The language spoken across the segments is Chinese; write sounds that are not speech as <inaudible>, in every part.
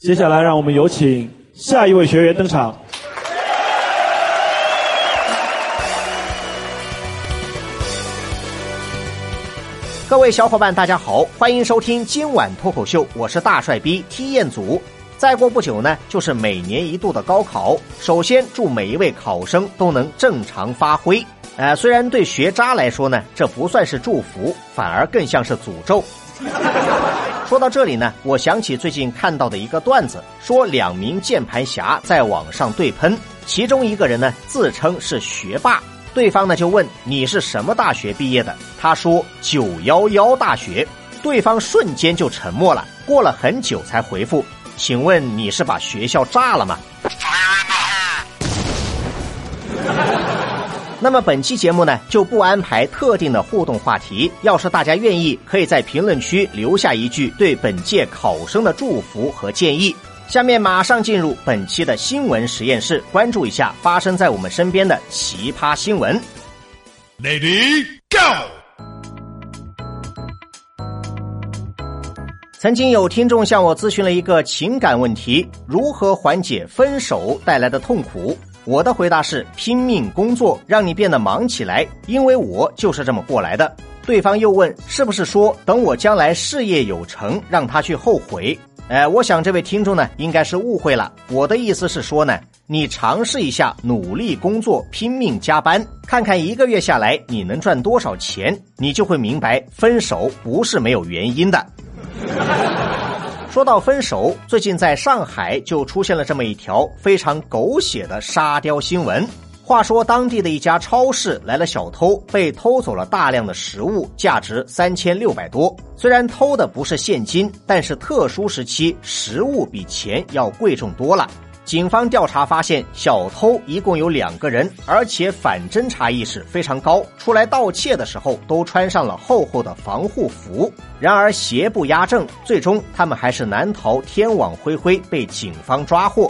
接下来，让我们有请下一位学员登场。各位小伙伴，大家好，欢迎收听今晚脱口秀，我是大帅逼踢彦祖。再过不久呢，就是每年一度的高考。首先，祝每一位考生都能正常发挥。呃，虽然对学渣来说呢，这不算是祝福，反而更像是诅咒。说到这里呢，我想起最近看到的一个段子，说两名键盘侠在网上对喷，其中一个人呢自称是学霸，对方呢就问你是什么大学毕业的，他说九幺幺大学，对方瞬间就沉默了，过了很久才回复，请问你是把学校炸了吗？<laughs> 那么本期节目呢，就不安排特定的互动话题。要是大家愿意，可以在评论区留下一句对本届考生的祝福和建议。下面马上进入本期的新闻实验室，关注一下发生在我们身边的奇葩新闻。Lady Go！曾经有听众向我咨询了一个情感问题：如何缓解分手带来的痛苦？我的回答是拼命工作，让你变得忙起来，因为我就是这么过来的。对方又问，是不是说等我将来事业有成，让他去后悔？哎，我想这位听众呢，应该是误会了。我的意思是说呢，你尝试一下努力工作，拼命加班，看看一个月下来你能赚多少钱，你就会明白，分手不是没有原因的。说到分手，最近在上海就出现了这么一条非常狗血的沙雕新闻。话说，当地的一家超市来了小偷，被偷走了大量的食物，价值三千六百多。虽然偷的不是现金，但是特殊时期食物比钱要贵重多了。警方调查发现，小偷一共有两个人，而且反侦查意识非常高。出来盗窃的时候，都穿上了厚厚的防护服。然而邪不压正，最终他们还是难逃天网恢恢，被警方抓获。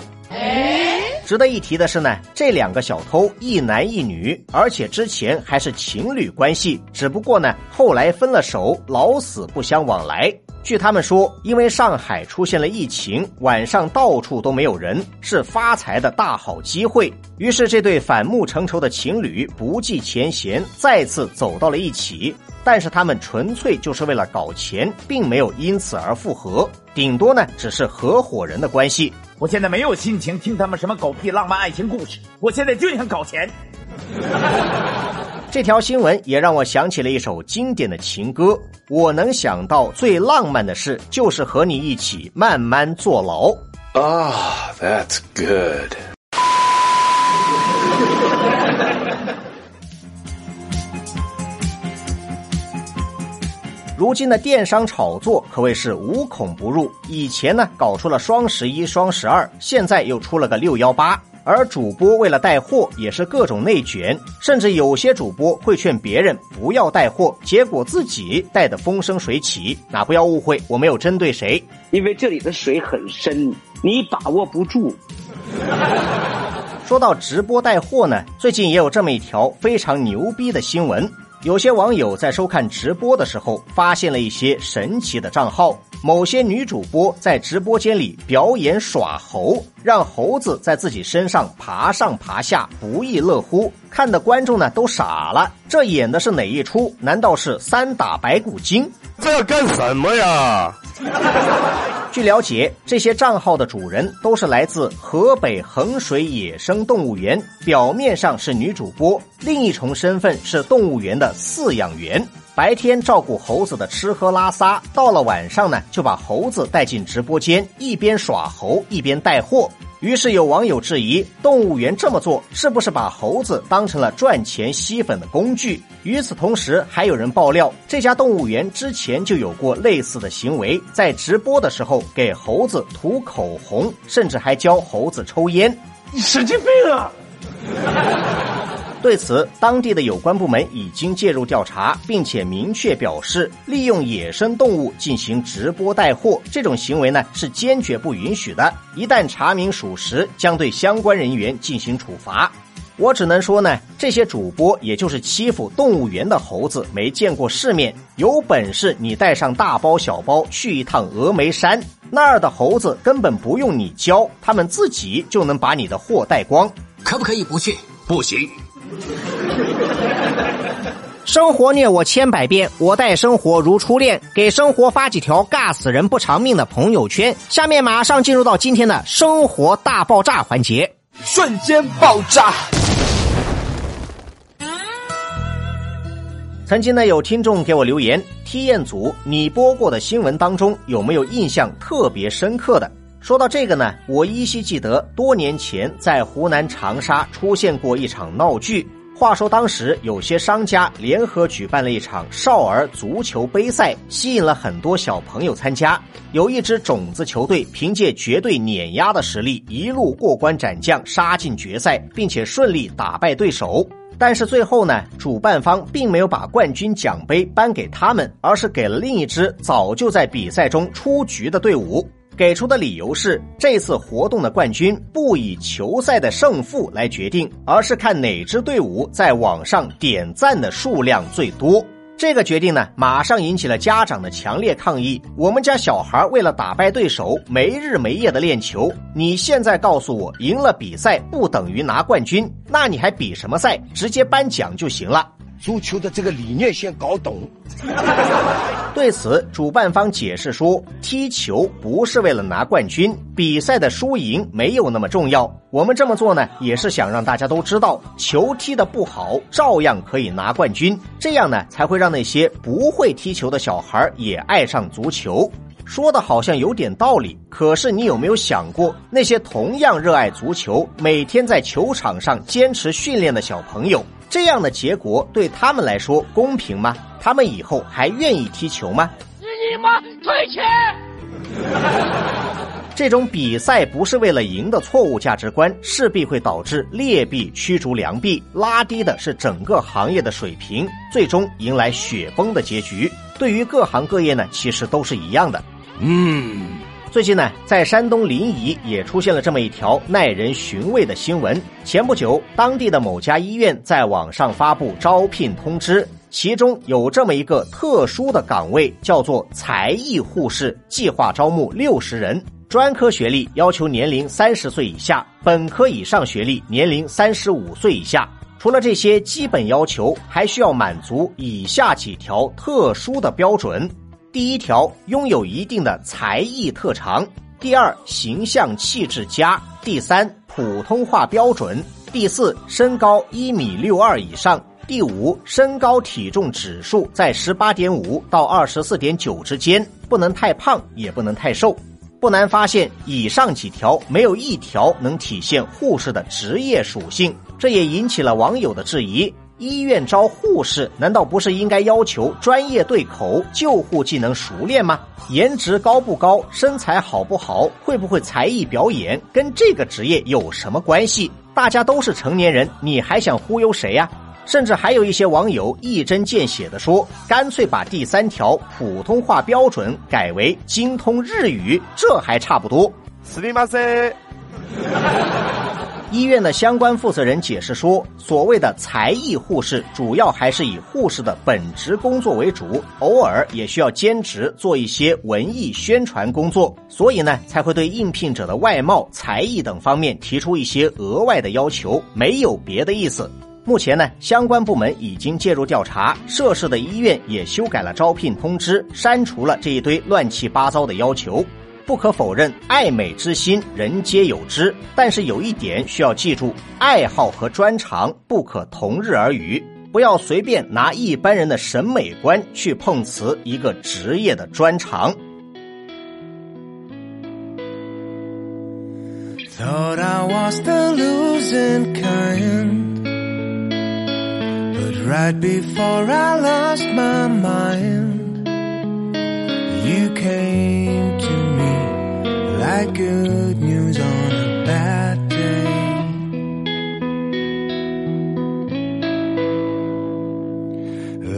值得一提的是呢，这两个小偷一男一女，而且之前还是情侣关系，只不过呢，后来分了手，老死不相往来。据他们说，因为上海出现了疫情，晚上到处都没有人，是发财的大好机会。于是，这对反目成仇的情侣不计前嫌，再次走到了一起。但是，他们纯粹就是为了搞钱，并没有因此而复合，顶多呢只是合伙人的关系。我现在没有心情听他们什么狗屁浪漫爱情故事，我现在就想搞钱。这条新闻也让我想起了一首经典的情歌。我能想到最浪漫的事，就是和你一起慢慢坐牢。Ah, that's good. <laughs> 如今的电商炒作可谓是无孔不入。以前呢，搞出了双十一、双十二，现在又出了个六幺八。而主播为了带货，也是各种内卷，甚至有些主播会劝别人不要带货，结果自己带的风生水起。那不要误会，我没有针对谁，因为这里的水很深，你把握不住。说到直播带货呢，最近也有这么一条非常牛逼的新闻。有些网友在收看直播的时候，发现了一些神奇的账号。某些女主播在直播间里表演耍猴，让猴子在自己身上爬上爬下，不亦乐乎。看的观众呢都傻了，这演的是哪一出？难道是三打白骨精？这干什么呀？据了解，这些账号的主人都是来自河北衡水野生动物园，表面上是女主播，另一重身份是动物园的饲养员。白天照顾猴子的吃喝拉撒，到了晚上呢，就把猴子带进直播间，一边耍猴一边带货。于是有网友质疑，动物园这么做是不是把猴子当成了赚钱吸粉的工具？与此同时，还有人爆料，这家动物园之前就有过类似的行为，在直播的时候给猴子涂口红，甚至还教猴子抽烟。你神经病啊！对此，当地的有关部门已经介入调查，并且明确表示，利用野生动物进行直播带货这种行为呢是坚决不允许的。一旦查明属实，将对相关人员进行处罚。我只能说呢，这些主播也就是欺负动物园的猴子，没见过世面。有本事你带上大包小包去一趟峨眉山，那儿的猴子根本不用你教，他们自己就能把你的货带光。可不可以不去？不行。生活虐我千百遍，我待生活如初恋。给生活发几条尬死人不偿命的朋友圈。下面马上进入到今天的生活大爆炸环节，瞬间爆炸。曾经呢，有听众给我留言，体验组你播过的新闻当中有没有印象特别深刻的？说到这个呢，我依稀记得多年前在湖南长沙出现过一场闹剧。话说当时有些商家联合举办了一场少儿足球杯赛，吸引了很多小朋友参加。有一支种子球队凭借绝对碾压的实力，一路过关斩将，杀进决赛，并且顺利打败对手。但是最后呢，主办方并没有把冠军奖杯颁给他们，而是给了另一支早就在比赛中出局的队伍。给出的理由是，这次活动的冠军不以球赛的胜负来决定，而是看哪支队伍在网上点赞的数量最多。这个决定呢，马上引起了家长的强烈抗议。我们家小孩为了打败对手，没日没夜的练球。你现在告诉我，赢了比赛不等于拿冠军，那你还比什么赛？直接颁奖就行了。足球的这个理念先搞懂。<laughs> 对此，主办方解释说，踢球不是为了拿冠军，比赛的输赢没有那么重要。我们这么做呢，也是想让大家都知道，球踢得不好，照样可以拿冠军。这样呢，才会让那些不会踢球的小孩也爱上足球。说的好像有点道理，可是你有没有想过，那些同样热爱足球、每天在球场上坚持训练的小朋友？这样的结果对他们来说公平吗？他们以后还愿意踢球吗？你妈退钱！<laughs> 这种比赛不是为了赢的错误价值观，势必会导致劣币驱逐良币，拉低的是整个行业的水平，最终迎来雪崩的结局。对于各行各业呢，其实都是一样的。嗯。最近呢，在山东临沂也出现了这么一条耐人寻味的新闻。前不久，当地的某家医院在网上发布招聘通知，其中有这么一个特殊的岗位，叫做才艺护士，计划招募六十人，专科学历要求年龄三十岁以下，本科以上学历年龄三十五岁以下。除了这些基本要求，还需要满足以下几条特殊的标准。第一条，拥有一定的才艺特长；第二，形象气质佳；第三，普通话标准；第四，身高一米六二以上；第五，身高体重指数在十八点五到二十四点九之间，不能太胖，也不能太瘦。不难发现，以上几条没有一条能体现护士的职业属性，这也引起了网友的质疑。医院招护士，难道不是应该要求专业对口、救护技能熟练吗？颜值高不高、身材好不好、会不会才艺表演，跟这个职业有什么关系？大家都是成年人，你还想忽悠谁呀？甚至还有一些网友一针见血的说，干脆把第三条普通话标准改为精通日语，这还差不多。斯密马塞。医院的相关负责人解释说，所谓的才艺护士，主要还是以护士的本职工作为主，偶尔也需要兼职做一些文艺宣传工作，所以呢，才会对应聘者的外貌、才艺等方面提出一些额外的要求，没有别的意思。目前呢，相关部门已经介入调查，涉事的医院也修改了招聘通知，删除了这一堆乱七八糟的要求。不可否认，爱美之心人皆有之。但是有一点需要记住：爱好和专长不可同日而语。不要随便拿一般人的审美观去碰瓷一个职业的专长。you came to me like good news on a bad day.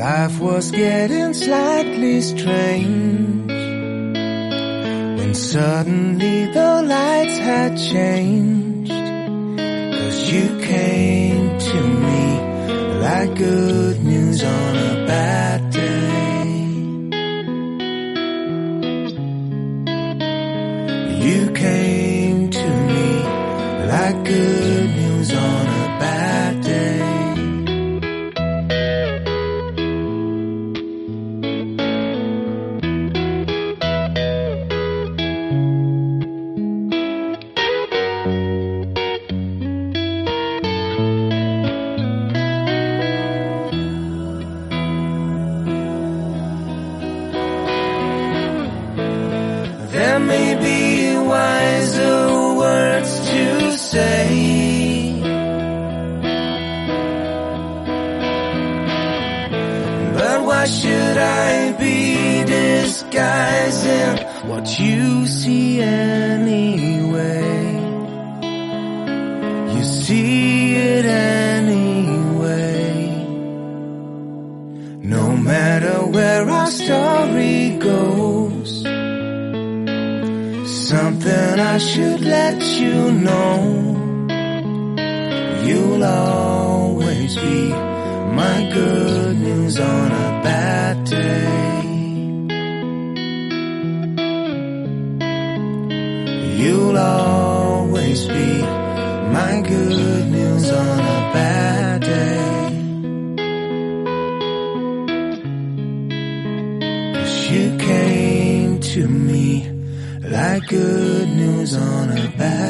Life was getting slightly strange when suddenly the lights had changed. Cause you came to me like good news on a bad day. Why should I be disguising what you see anyway? You see it anyway. No matter where our story goes. Something I should let you know. You'll always be my good news on a bad day. You'll always be my good news on a bad day. Cause you came to me like good news on a bad